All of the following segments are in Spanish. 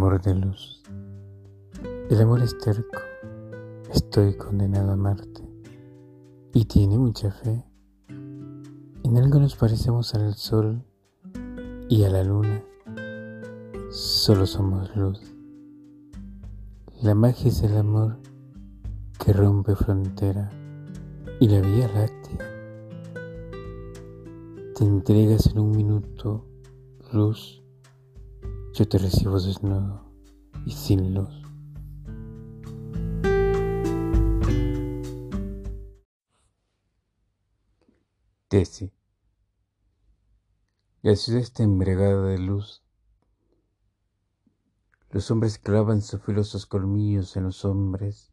amor de luz. El amor es terco. Estoy condenado a amarte. Y tiene mucha fe. En algo nos parecemos al sol y a la luna. Solo somos luz. La magia es el amor que rompe frontera y la vía láctea. Te entregas en un minuto luz yo te recibo desnudo y sin luz. Tesi. La ciudad está embriagada de luz. Los hombres clavan sus filosos colmillos en los hombres.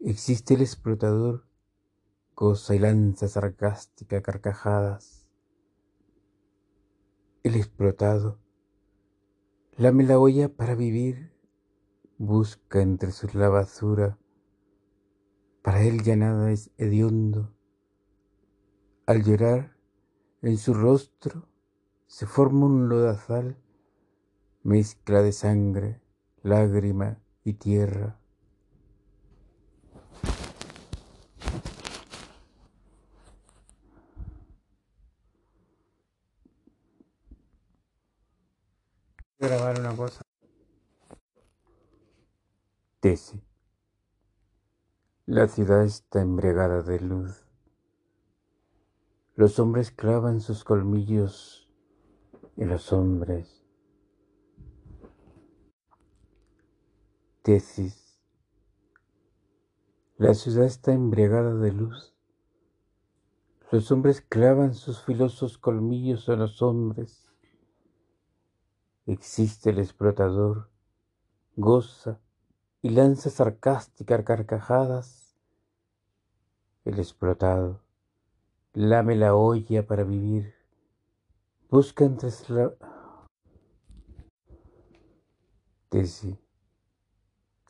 Existe el explotador, cosa y lanza sarcástica carcajadas el explotado, la olla para vivir, busca entre sus la basura, para él ya nada es hediondo. Al llorar, en su rostro se forma un lodazal, mezcla de sangre, lágrima y tierra. Grabar una cosa. Tese. La ciudad está embriagada de luz. Los hombres clavan sus colmillos en los hombres. Tesis. La ciudad está embriagada de luz. Los hombres clavan sus filosos colmillos en los hombres. Existe el explotador, goza y lanza sarcásticas carcajadas. El explotado lame la olla para vivir, busca entre la... Tesi,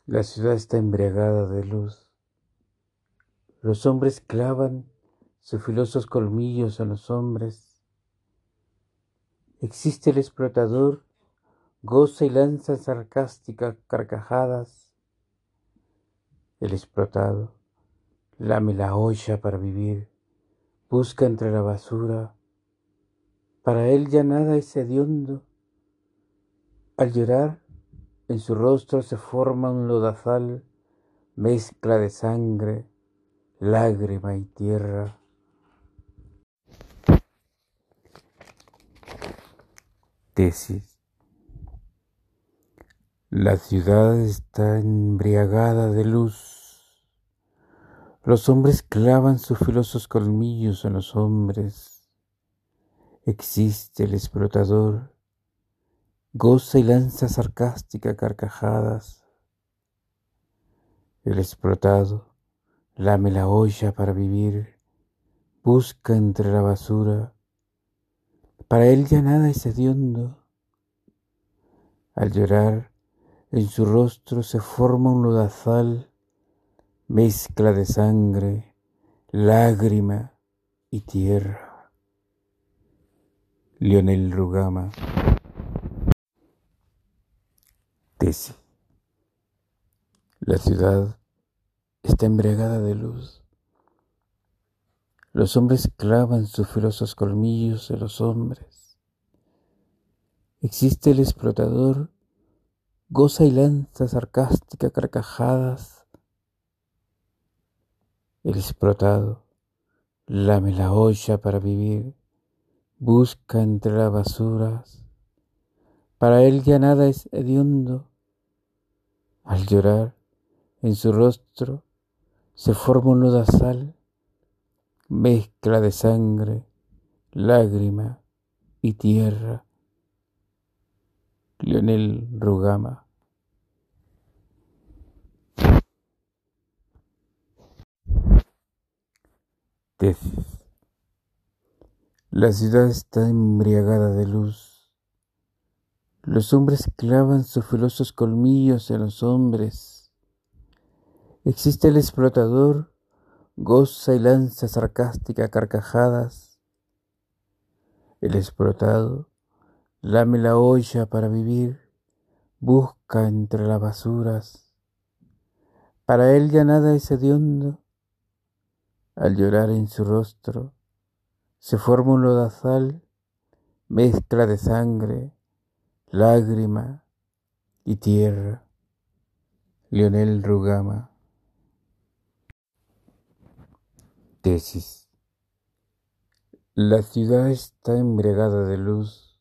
la ciudad está embriagada de luz. Los hombres clavan sus filosos colmillos a los hombres. Existe el explotador goza y lanza sarcásticas carcajadas. El explotado lame la olla para vivir, busca entre la basura. Para él ya nada es hediondo. Al llorar, en su rostro se forma un lodazal, mezcla de sangre, lágrima y tierra. Tesis la ciudad está embriagada de luz. Los hombres clavan sus filosos colmillos en los hombres. Existe el explotador, goza y lanza sarcástica carcajadas. El explotado lame la olla para vivir, busca entre la basura. Para él ya nada es hediondo. Al llorar, en su rostro se forma un lodazal, mezcla de sangre, lágrima y tierra. Lionel Rugama. Tesi. La ciudad está embriagada de luz. Los hombres clavan sus filosos colmillos en los hombres. Existe el explotador goza y lanza sarcástica carcajadas. El explotado lame la olla para vivir, busca entre las basuras. Para él ya nada es hediondo. Al llorar, en su rostro se forma un lodazal, mezcla de sangre, lágrima y tierra. Lionel Rugama. La ciudad está embriagada de luz. Los hombres clavan sus filosos colmillos en los hombres. Existe el explotador, goza y lanza sarcástica carcajadas. El explotado lame la olla para vivir, busca entre las basuras. Para él ya nada es hediondo. Al llorar en su rostro se forma un lodazal, mezcla de sangre, lágrima y tierra. Lionel Rugama. Tesis. La ciudad está embriagada de luz.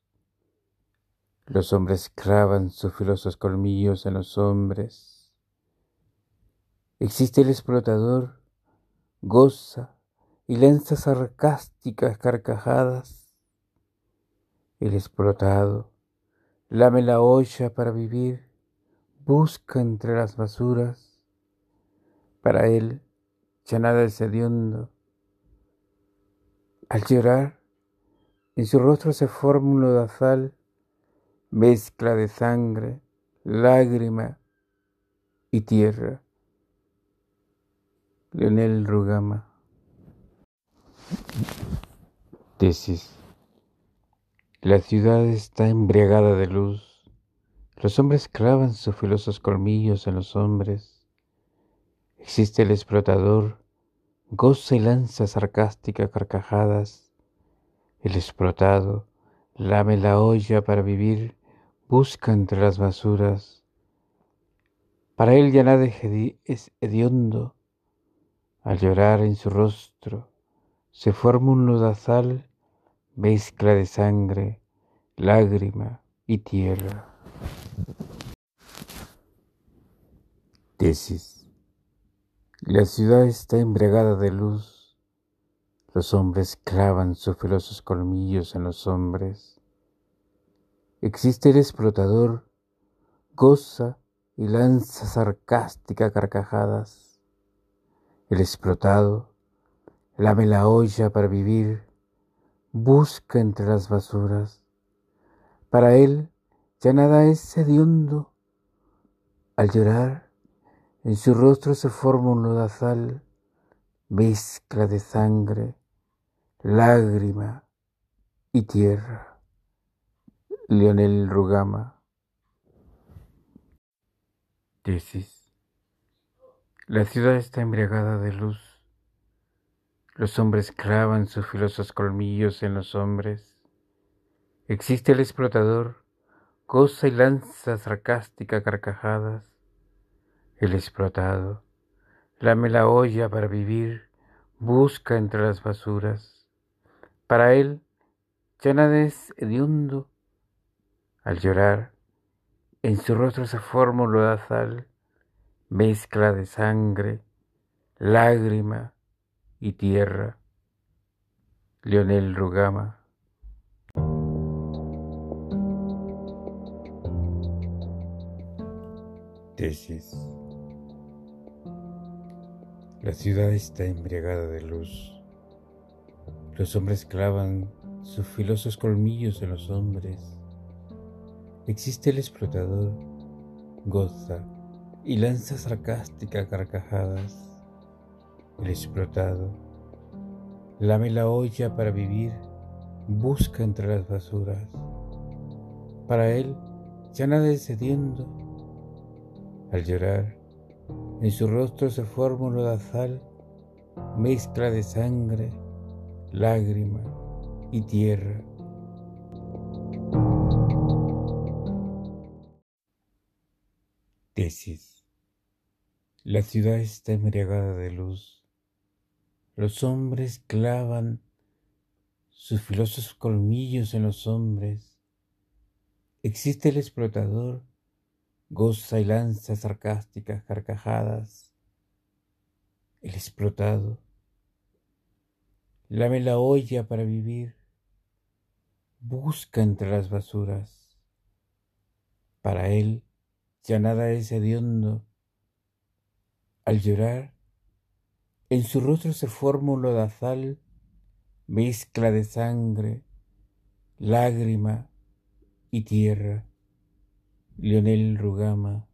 Los hombres clavan sus filosos colmillos en los hombres. Existe el explotador, goza y lanza sarcásticas carcajadas. El explotado lame la olla para vivir, busca entre las basuras. Para él ya nada es. Al llorar, en su rostro se forma un lodazal, mezcla de sangre, lágrima y tierra. Leonel Rugama. Tesis. La ciudad está embriagada de luz. Los hombres clavan sus filosos colmillos en los hombres. Existe el explotador, goza y lanza sarcástica carcajadas. El explotado lame la olla para vivir, busca entre las basuras. Para él ya nada es hediondo. Al llorar en su rostro se forma un lodazal, mezcla de sangre, lágrima y tierra. Tesis. La ciudad está embriagada de luz. Los hombres clavan sus filosos colmillos en los hombres. Existe el explotador, goza y lanza sarcástica carcajadas. El explotado lame la olla para vivir, busca entre las basuras. Para él ya nada es hediondo. Al llorar, en su rostro se forma un lodazal, mezcla de sangre, lágrima y tierra. Leonel Rugama. Tesis. La ciudad está embriagada de luz. Los hombres clavan sus filosos colmillos en los hombres. Existe el explotador, goza y lanza sarcástica carcajadas el explotado, lame la olla para vivir, busca entre las basuras. Para él ya nada es hediondo. Al llorar, en su rostro se forma un lodazal, mezcla de sangre, lágrima y tierra. Leonel Rugama. Tesis. La ciudad está embriagada de luz. Los hombres clavan sus filosos colmillos en los hombres. Existe el explotador, goza y lanza sarcástica carcajadas. El explotado lame la olla para vivir, busca entre las basuras. Para él ya nada es cediendo. Al llorar, en su rostro se forma un lodazal, mezcla de sangre, lágrima y tierra. Tesis. La ciudad está embriagada de luz. Los hombres clavan sus filosos colmillos en los hombres. Existe el explotador goza y lanza sarcásticas carcajadas. El explotado lame la olla para vivir, busca entre las basuras. Para él ya nada es hediondo. Al llorar, en su rostro se forma un lodazal, mezcla de sangre, lágrima y tierra. Lionel Rugama